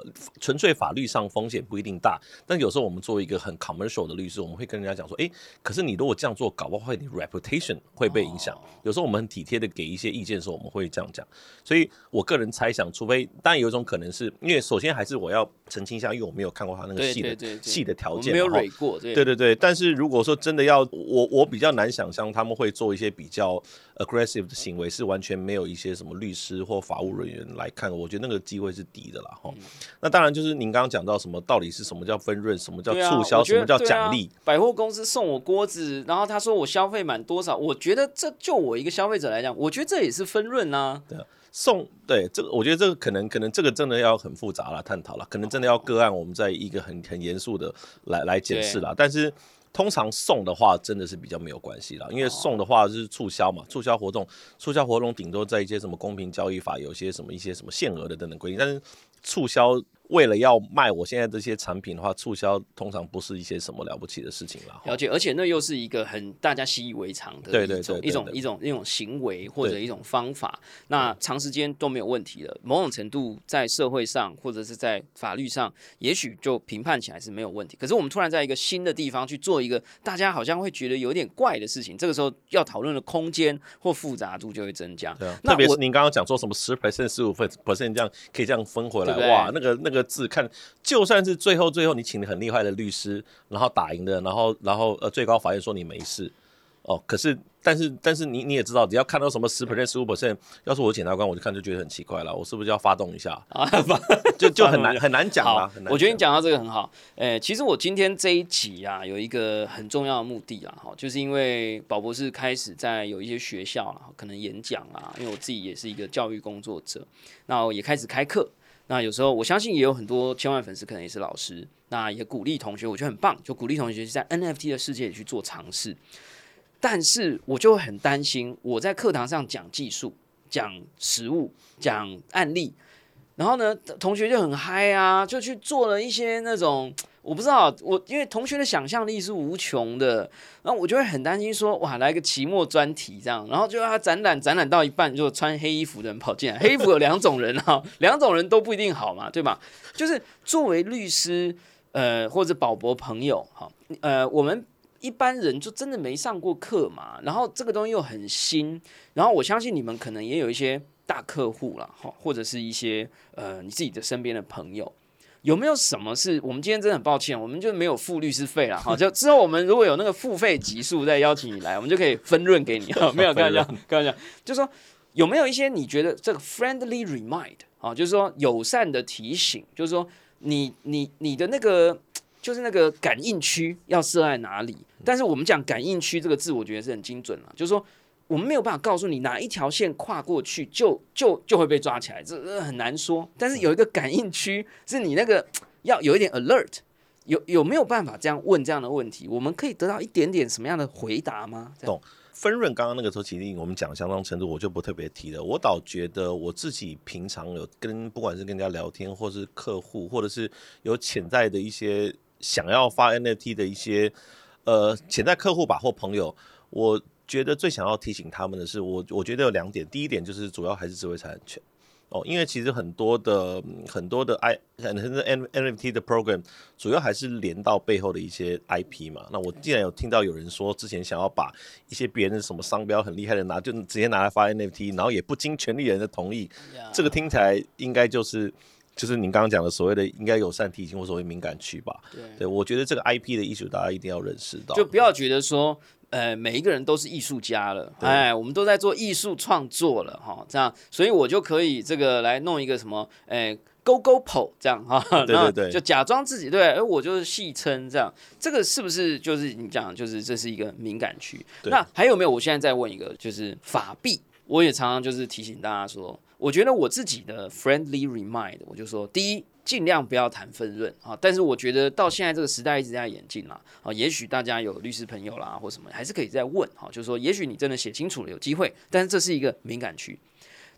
纯粹法律上风险不一定大，但有时候我们作为一个很 commercial 的律师，我们会跟人家讲说，哎，可是你如果这样做，搞不好你 reputation 会被影响。有时候我们很体贴的给一些意见的时候，我们会这样讲。所以我个人猜想，除非当然有一种可能是因为首先还是我要澄清一下，因为我没有看过他那个细的细的条件，没有蕊过，对对对。但是如果说真的要我，我比较难想象他们会做一些比较 aggressive 的行为，是完全没有一些什么律师或法务人员来看，我觉得那个机会是低的啦，哈。那当然就是您刚刚讲到什么，到底是什么叫分润，什么叫促销，什么叫奖励？百货公司送我锅子，然后他说我消费满多少，我觉得这就我一个消费者来讲，我觉得这也是分润啊。对，送对这个，我觉得这个可能可能这个真的要很复杂了，探讨了，可能真的要个案，我们在一个很很严肃的来来解释了。但是通常送的话，真的是比较没有关系了，因为送的话是促销嘛，促销活动，促销活动顶多在一些什么公平交易法，有些什么一些什么限额的等等规定，但是促销。为了要卖我现在这些产品的话，促销通常不是一些什么了不起的事情了。了解，而且那又是一个很大家习以为常的对对一种一种一种行为或者一种方法。那长时间都没有问题了，某种程度在社会上或者是在法律上，也许就评判起来是没有问题。可是我们突然在一个新的地方去做一个大家好像会觉得有点怪的事情，这个时候要讨论的空间或复杂度就会增加。对啊，特别是您刚刚讲说什么十 percent、十五分 percent 这样可以这样分回来，哇，那个那个。字看，就算是最后最后你请了很厉害的律师，然后打赢的，然后然后呃最高法院说你没事，哦，可是但是但是你你也知道，只要看到什么十 percent 十五 percent，要是我检察官，我就看就觉得很奇怪了，我是不是要发动一下 *laughs* 啊？*laughs* 就就很难很难讲啊。我觉得你讲到这个很好，诶，其实我今天这一集啊，有一个很重要的目的啊，哈，就是因为宝博士开始在有一些学校啊，可能演讲啊，因为我自己也是一个教育工作者，那也开始开课。那有时候我相信也有很多千万粉丝可能也是老师，那也鼓励同学，我觉得很棒，就鼓励同学在 NFT 的世界里去做尝试。但是我就很担心，我在课堂上讲技术、讲实物、讲案例，然后呢，同学就很嗨啊，就去做了一些那种。我不知道，我因为同学的想象力是无穷的，然后我就会很担心说，哇，来个期末专题这样，然后就让他展览展览到一半，就穿黑衣服的人跑进来，*laughs* 黑衣服有两种人哈，两种人都不一定好嘛，对吧？就是作为律师，呃，或者保博朋友，哈，呃，我们一般人就真的没上过课嘛，然后这个东西又很新，然后我相信你们可能也有一些大客户了，哈，或者是一些呃你自己的身边的朋友。有没有什么是我们今天真的很抱歉，我们就没有付律师费了哈？就之后我们如果有那个付费级数再邀请你来，我们就可以分润给你哈。*laughs* 没有，开玩笑，开玩笑，就说有没有一些你觉得这个 friendly remind 啊，就是说友善的提醒，就是说你你你的那个就是那个感应区要设在哪里？但是我们讲感应区这个字，我觉得是很精准了，就是说。我们没有办法告诉你哪一条线跨过去就就就会被抓起来，这这很难说。但是有一个感应区，是你那个 *tsk* 要有一点 alert，有有没有办法这样问这样的问题？我们可以得到一点点什么样的回答吗？懂分润刚刚那个时候其实我们讲相当程度，我就不特别提了。我倒觉得我自己平常有跟不管是跟人家聊天，或是客户，或者是有潜在的一些想要发 NFT 的一些呃潜在客户吧或朋友，我。觉得最想要提醒他们的是，我我觉得有两点。第一点就是主要还是智慧财产权哦，因为其实很多的很多的 I 很多 N NFT 的 program 主要还是连到背后的一些 IP 嘛。那我既然有听到有人说之前想要把一些别人的什么商标很厉害的拿就直接拿来发 NFT，然后也不经权利人的同意，这个听起来应该就是就是您刚刚讲的所谓的应该友善提醒或所谓敏感区吧？对，对我觉得这个 IP 的艺术大家一定要认识到，就不要觉得说。呃，每一个人都是艺术家了，哎，我们都在做艺术创作了哈，这样，所以我就可以这个来弄一个什么，哎。勾勾跑这样哈，对对对，就假装自己对，而我就是戏称这样，这个是不是就是你讲，就是这是一个敏感区？那还有没有？我现在再问一个，就是法币，我也常常就是提醒大家说，我觉得我自己的 friendly remind，我就说，第一，尽量不要谈分润啊，但是我觉得到现在这个时代一直在演进啦，啊，也许大家有律师朋友啦或什么，还是可以再问哈，就是说，也许你真的写清楚了有机会，但是这是一个敏感区。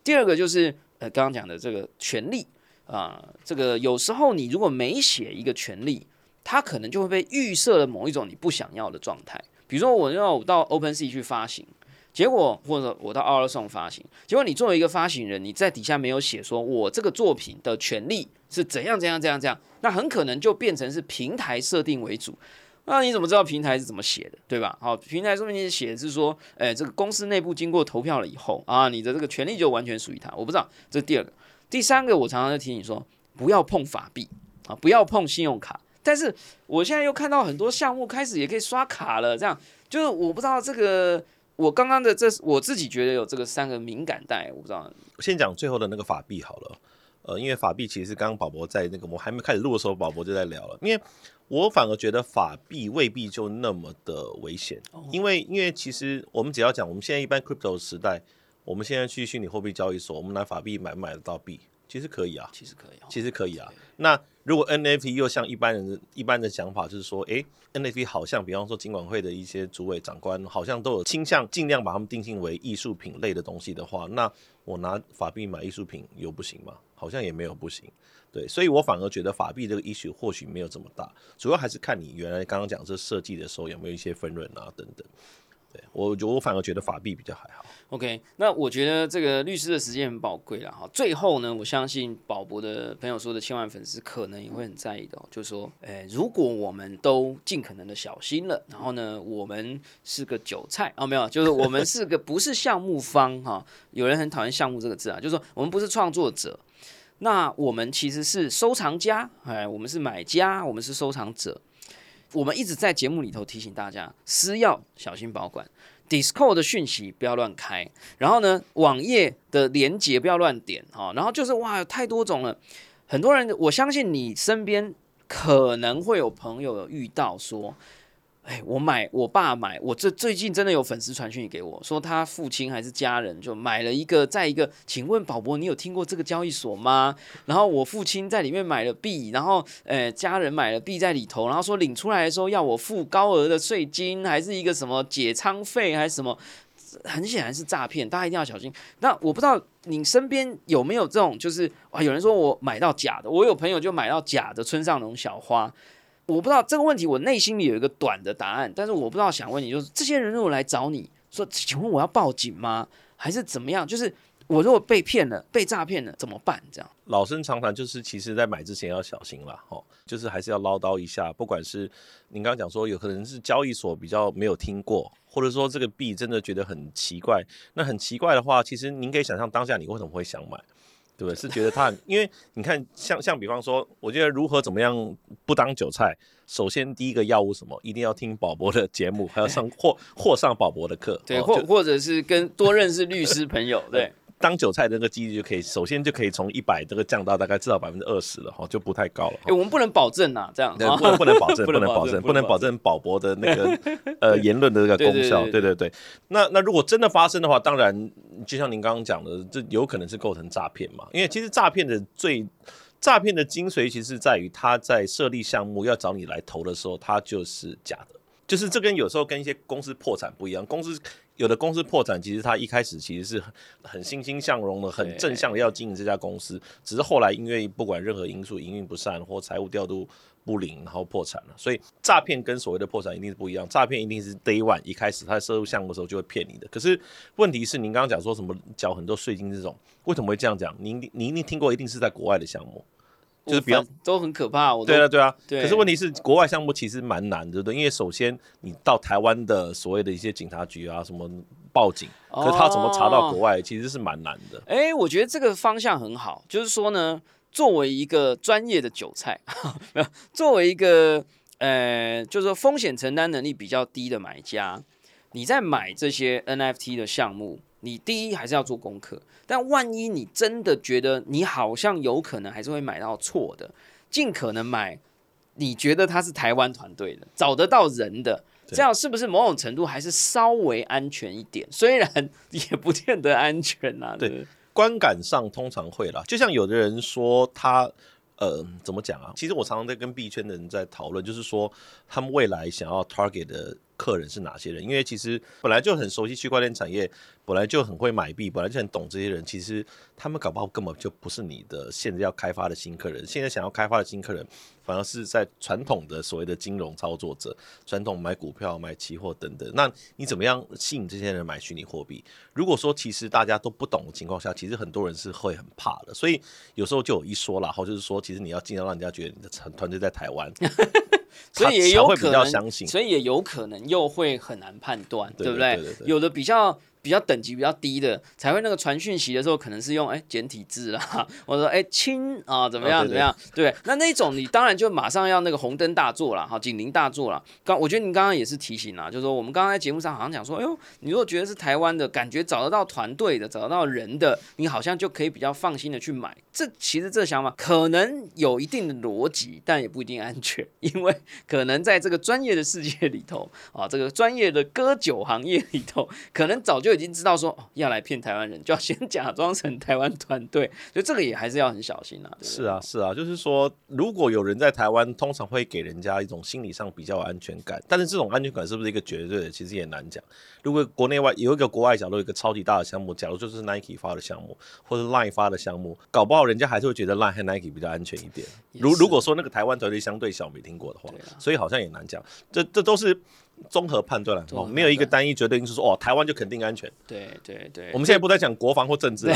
第二个就是呃，刚刚讲的这个权利。啊，这个有时候你如果没写一个权利，它可能就会被预设了某一种你不想要的状态。比如说，我要到 OpenSea 去发行，结果或者我到 o s o n 发行，结果你作为一个发行人，你在底下没有写说我这个作品的权利是怎样怎样怎样怎样，那很可能就变成是平台设定为主。那你怎么知道平台是怎么写的，对吧？好，平台上面写的是说，哎，这个公司内部经过投票了以后啊，你的这个权利就完全属于他。我不知道，这是第二个。第三个，我常常在提醒说，不要碰法币啊，不要碰信用卡。但是我现在又看到很多项目开始也可以刷卡了，这样就是我不知道这个，我刚刚的这我自己觉得有这个三个敏感带，我不知道。先讲最后的那个法币好了，呃，因为法币其实刚刚宝宝在那个我还没开始录的时候，宝宝就在聊了。因为我反而觉得法币未必就那么的危险，因为因为其实我们只要讲，我们现在一般 crypto 时代。我们现在去虚拟货币交易所，我们拿法币买买得到币，其实可以啊，其实可以，其实可以啊。那如果 NFT 又像一般人的一般的想法，就是说，哎，NFT 好像，比方说金管会的一些主委长官，好像都有倾向尽量把他们定性为艺术品类的东西的话，那我拿法币买艺术品有不行吗？好像也没有不行。对，所以我反而觉得法币这个 issue 或许没有这么大，主要还是看你原来刚刚讲这设计的时候有没有一些分润啊等等。我我反而觉得法币比较还好。OK，那我觉得这个律师的时间很宝贵了哈。最后呢，我相信宝博的朋友说的千万粉丝可能也会很在意的，就是说，哎，如果我们都尽可能的小心了，然后呢，我们是个韭菜啊，没有，就是我们是个 *laughs* 不是项目方哈。有人很讨厌项目这个字啊，就是说我们不是创作者，那我们其实是收藏家，哎，我们是买家，我们是收藏者。我们一直在节目里头提醒大家，私钥小心保管，Discord 的讯息不要乱开，然后呢，网页的连接不要乱点哈，然后就是哇，太多种了，很多人，我相信你身边可能会有朋友有遇到说。哎，我买，我爸买，我这最近真的有粉丝传讯给我说，他父亲还是家人就买了一个，在一个，请问宝博，你有听过这个交易所吗？然后我父亲在里面买了币，然后，呃，家人买了币在里头，然后说领出来的时候要我付高额的税金，还是一个什么解仓费，还是什么，很显然是诈骗，大家一定要小心。那我不知道你身边有没有这种，就是啊，有人说我买到假的，我有朋友就买到假的村上龙小花。我不知道这个问题，我内心里有一个短的答案，但是我不知道想问你，就是这些人如果来找你说，请问我要报警吗？还是怎么样？就是我如果被骗了、被诈骗了怎么办？这样老生常谈，就是其实在买之前要小心啦，哦，就是还是要唠叨一下。不管是您刚刚讲说，有可能是交易所比较没有听过，或者说这个币真的觉得很奇怪，那很奇怪的话，其实您可以想象当下你为什么会想买。对不对？是觉得他，因为你看，像像比方说，我觉得如何怎么样不当韭菜，首先第一个要务什么，一定要听宝博的节目，还要上 *laughs* 或或上宝博的课，对，或或者是跟多认识律师朋友，*laughs* 对。当韭菜的那个几率就可以，首先就可以从一百这个降到大概至少百分之二十了哈，就不太高了。哎，我们不能保证呐，这样不能不能保证，不能保证，不能保证宝博的那个呃言论的这个功效。对对对。那那如果真的发生的话，当然就像您刚刚讲的，这有可能是构成诈骗嘛？因为其实诈骗的最诈骗的精髓，其实在于他在设立项目要找你来投的时候，他就是假的。就是这跟有时候跟一些公司破产不一样，公司。有的公司破产，其实他一开始其实是很很欣欣向荣的，很正向的要经营这家公司，只是后来因为不管任何因素，营运不善或财务调度不灵，然后破产了。所以诈骗跟所谓的破产一定是不一样，诈骗一定是 day one 一开始他在涉入项目的时候就会骗你的。可是问题是您刚刚讲说什么缴很多税金这种，为什么会这样讲？您您一定听过，一定是在国外的项目。就是比较都很可怕，我对啊对啊，可是问题是国外项目其实蛮难的，对，因为首先你到台湾的所谓的一些警察局啊什么报警，可是他怎么查到国外其实是蛮难的。哎，我觉得这个方向很好，就是说呢，作为一个专业的韭菜，*laughs* 没有，作为一个呃，就是说风险承担能力比较低的买家。你在买这些 NFT 的项目，你第一还是要做功课。但万一你真的觉得你好像有可能还是会买到错的，尽可能买你觉得他是台湾团队的，找得到人的，这样是不是某种程度还是稍微安全一点？虽然也不见得安全啊。对，观感上通常会啦。就像有的人说他。呃，怎么讲啊？其实我常常在跟币圈的人在讨论，就是说他们未来想要 target 的客人是哪些人？因为其实本来就很熟悉区块链产业，本来就很会买币，本来就很懂这些人，其实他们搞不好根本就不是你的现在要开发的新客人。现在想要开发的新客人。反而是在传统的所谓的金融操作者，传统买股票、买期货等等，那你怎么样吸引这些人买虚拟货币？如果说其实大家都不懂的情况下，其实很多人是会很怕的。所以有时候就有一说了，后就是说，其实你要尽量让人家觉得你的团队在台湾，所以也有可能，所以也有可能又会很难判断，对不对？有的比较。比较等级比较低的，才会那个传讯息的时候，可能是用哎简体字啦，*laughs* 我说哎亲啊怎么样怎么样？对，那那种你当然就马上要那个红灯大作了，哈，警铃大作了。刚我觉得你刚刚也是提醒啦，就是说我们刚刚在节目上好像讲说，哎呦，你如果觉得是台湾的感觉，找得到团队的，找得到人的，你好像就可以比较放心的去买。这其实这个想法可能有一定的逻辑，但也不一定安全，*laughs* 因为可能在这个专业的世界里头啊，这个专业的割酒行业里头，可能早就。已经知道说要来骗台湾人，就要先假装成台湾团队，*laughs* 所以这个也还是要很小心啊。是啊，是啊，就是说，如果有人在台湾，通常会给人家一种心理上比较有安全感。但是这种安全感是不是一个绝对的，其实也难讲。如果国内外有一个国外角度，一个超级大的项目，假如就是 Nike 发的项目，或者 Line 发的项目，搞不好人家还是会觉得 Line 和 Nike 比较安全一点。如如果说那个台湾团队相对小，没听过的话，所以好像也难讲。这这都是。综合判断了哦，没有一个单一绝对因素说哦，台湾就肯定安全。对对对，我们现在不在讲国防或政治。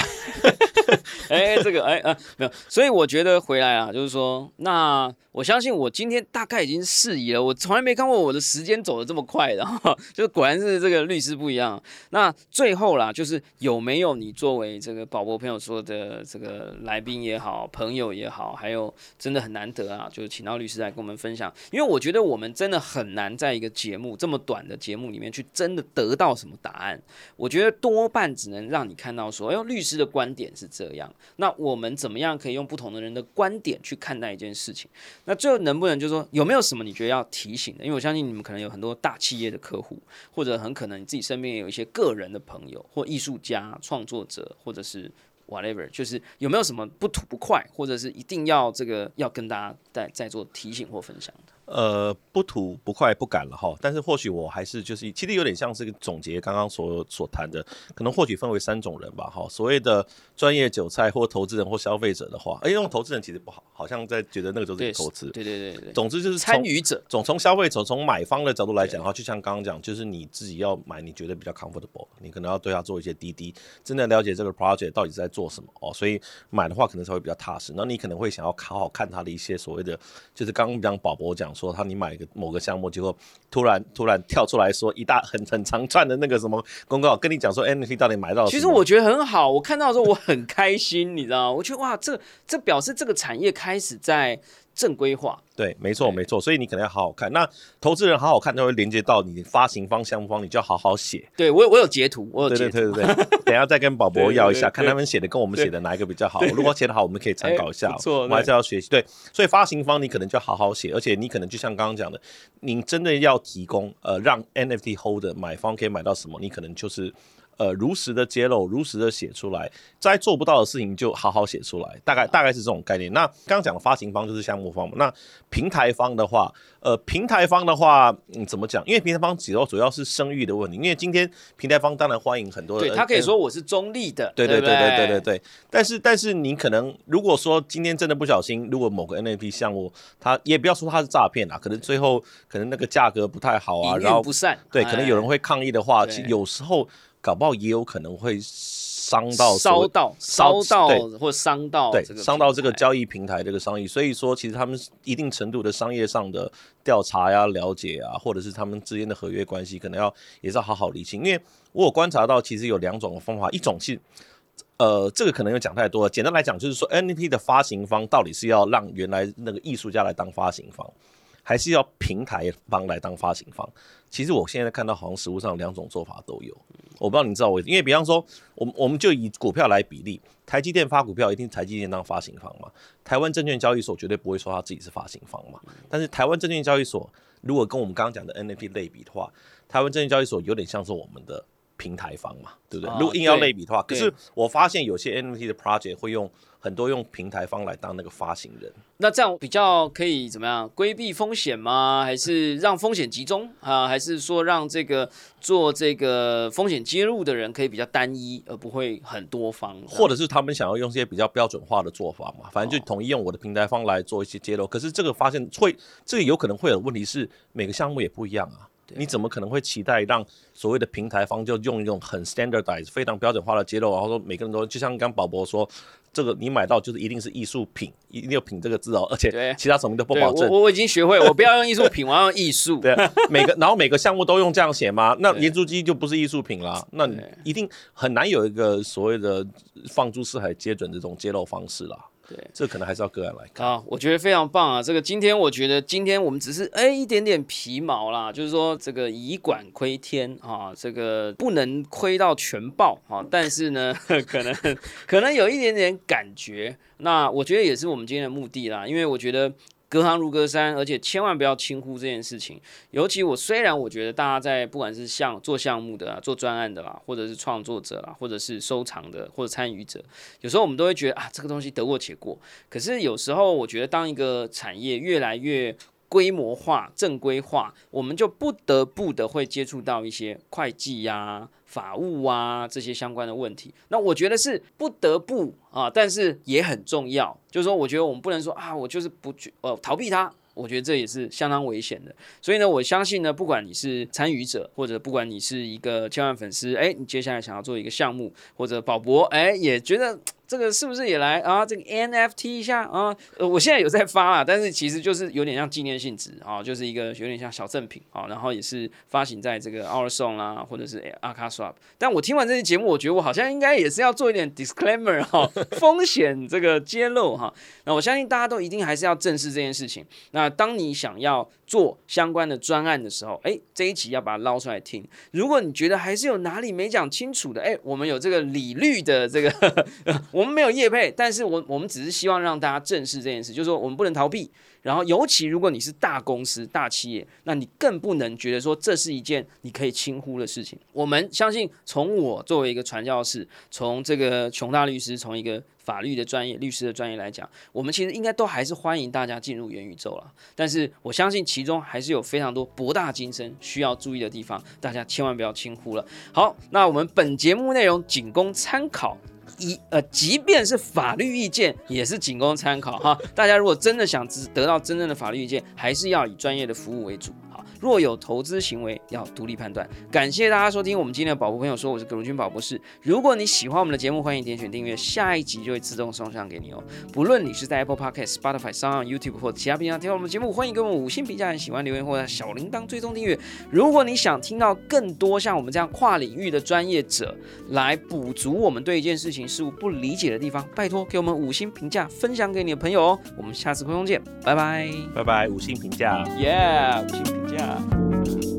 *laughs* 哎，这个哎啊没有，所以我觉得回来啊，就是说，那我相信我今天大概已经适宜了。我从来没看过我的时间走的这么快的，*laughs* 就是果然是这个律师不一样。那最后啦，就是有没有你作为这个宝博朋友说的这个来宾也好，朋友也好，还有真的很难得啊，就是请到律师来跟我们分享，因为我觉得我们真的很难在一个节目这么短的节目里面去真的得到什么答案。我觉得多半只能让你看到说，哎，律师的观点是这样。那我们怎么样可以用不同的人的观点去看待一件事情？那最后能不能就是说有没有什么你觉得要提醒的？因为我相信你们可能有很多大企业的客户，或者很可能你自己身边也有一些个人的朋友或艺术家、创作者，或者是 whatever，就是有没有什么不吐不快，或者是一定要这个要跟大家再再做提醒或分享的？呃，不吐不快不敢了哈，但是或许我还是就是，其实有点像是个总结刚刚所所谈的，可能或许分为三种人吧哈。所谓的专业韭菜或投资人或消费者的话，哎，用投资人其实不好，好像在觉得那个就是投资。对对对对。总之就是参与者，总从消费者从买方的角度来讲的话，就像刚刚讲，就是你自己要买，你觉得比较 comfortable，你可能要对他做一些滴滴，真的了解这个 project 到底是在做什么哦。所以买的话可能才会比较踏实，那你可能会想要好好看它的一些所谓的，就是刚刚讲宝博讲。说他你买一个某个项目，结果突然突然跳出来说一大 *laughs* 很很长串的那个什么公告，跟你讲说 NFT 到底买到？其实我觉得很好，我看到的时候我很开心，你知道？我觉得哇，这这表示这个产业开始在。正规化，对，没错，没错，所以你可能要好好看。那投资人好好看，他会连接到你发行方、项目方，你就要好好写。对我，我有截图，我有截图。对对对 *laughs* 等下再跟宝博要一下，看他们写的跟我们写的哪一个比较好。如果写的好，我们可以参考一下。错，我还是要学习。对，所以发行方你可能就好好写，而且你可能就像刚刚讲的，你真的要提供呃，让 NFT holder 买方可以买到什么，你可能就是。呃，如实的揭露，如实的写出来，在做不到的事情就好好写出来，大概大概是这种概念。那刚刚讲的发行方就是项目方嘛，那平台方的话，呃，平台方的话，嗯，怎么讲？因为平台方主要主要是声誉的问题，因为今天平台方当然欢迎很多，对他可以说我是中立的，对对对对对对对。但是但是你可能如果说今天真的不小心，如果某个 NFT 项目，他也不要说他是诈骗啊，可能最后可能那个价格不太好啊，然后不善，对，可能有人会抗议的话，其有时候。搞不好也有可能会伤到烧到烧到或伤到对伤到这个交易平台这个商业，所以说其实他们一定程度的商业上的调查呀、了解啊，或者是他们之间的合约关系，可能要也是要好好理清。因为我有观察到，其实有两种方法，一种是呃，这个可能又讲太多了。简单来讲，就是说 NFT 的发行方到底是要让原来那个艺术家来当发行方。还是要平台方来当发行方？其实我现在看到好像实物上两种做法都有，我不知道你知道我，因为比方说，我们我们就以股票来比例，台积电发股票一定台积电当发行方嘛，台湾证券交易所绝对不会说他自己是发行方嘛，但是台湾证券交易所如果跟我们刚刚讲的 NFT 类比的话，台湾证券交易所有点像是我们的。平台方嘛，对不对？如果硬要类比的话，可是我发现有些 NFT 的 project 会用很多用平台方来当那个发行人，那这样比较可以怎么样规避风险吗？还是让风险集中啊？还是说让这个做这个风险接入的人可以比较单一，而不会很多方？或者是他们想要用一些比较标准化的做法嘛？反正就统一用我的平台方来做一些揭露。可是这个发现会，这个有可能会有问题是每个项目也不一样啊。你怎么可能会期待让所谓的平台方就用一种很 standardized、非常标准化的揭露，然后说每个人都就像刚宝博说，这个你买到就是一定是艺术品，一定有品这个字哦，而且其他什么都不保证。我我已经学会，我不要用艺术品，我要用艺术。对，每个然后每个项目都用这样写吗？*laughs* 那连珠机就不是艺术品了，那一定很难有一个所谓的放诸四海皆准这种揭露方式了。对，这可能还是要个案来看啊。我觉得非常棒啊！这个今天我觉得今天我们只是哎一点点皮毛啦，就是说这个以管窥天啊，这个不能窥到全豹啊，但是呢，*laughs* 可能可能有一点点感觉。那我觉得也是我们今天的目的啦，因为我觉得。隔行如隔山，而且千万不要轻忽这件事情。尤其我虽然我觉得大家在不管是像做项目的、做专案的啦，或者是创作者啦，或者是收藏的或者参与者，有时候我们都会觉得啊，这个东西得过且过。可是有时候我觉得，当一个产业越来越规模化、正规化，我们就不得不的会接触到一些会计呀。法务啊，这些相关的问题，那我觉得是不得不啊，但是也很重要。就是说，我觉得我们不能说啊，我就是不去呃逃避它，我觉得这也是相当危险的。所以呢，我相信呢，不管你是参与者，或者不管你是一个千万粉丝，哎，你接下来想要做一个项目，或者宝博，哎，也觉得。这个是不是也来啊？这个 NFT 一下啊？呃，我现在有在发啦，*laughs* 但是其实就是有点像纪念性质啊，就是一个有点像小赠品啊，然后也是发行在这个 Our Song 啦，或者是 a k a Swap。但我听完这期节目，我觉得我好像应该也是要做一点 disclaimer 哈，*laughs* 风险这个揭露哈。那我相信大家都一定还是要正视这件事情。那当你想要做相关的专案的时候，哎，这一集要把它捞出来听。如果你觉得还是有哪里没讲清楚的，哎，我们有这个理律的这个。*laughs* 我们没有业配，但是我我们只是希望让大家正视这件事，就是说我们不能逃避。然后，尤其如果你是大公司、大企业，那你更不能觉得说这是一件你可以轻忽的事情。我们相信，从我作为一个传教士，从这个琼大律师，从一个法律的专业、律师的专业来讲，我们其实应该都还是欢迎大家进入元宇宙了。但是，我相信其中还是有非常多博大精深需要注意的地方，大家千万不要轻忽了。好，那我们本节目内容仅供参考。一呃，即便是法律意见，也是仅供参考哈。大家如果真的想知得到真正的法律意见，还是要以专业的服务为主。若有投资行为，要独立判断。感谢大家收听我们今天的宝博朋友说，我是葛如君宝博士。如果你喜欢我们的节目，欢迎点选订阅，下一集就会自动送上给你哦。不论你是在 Apple Podcast、Spotify、s o u n YouTube 或其他平台听我们节目，欢迎给我们五星评价，喜欢留言或者小铃铛追踪订阅。如果你想听到更多像我们这样跨领域的专业者来补足我们对一件事情事物不理解的地方，拜托给我们五星评价，分享给你的朋友哦。我们下次空中见，拜拜，拜拜，五星评价，Yeah，五星评价。ら。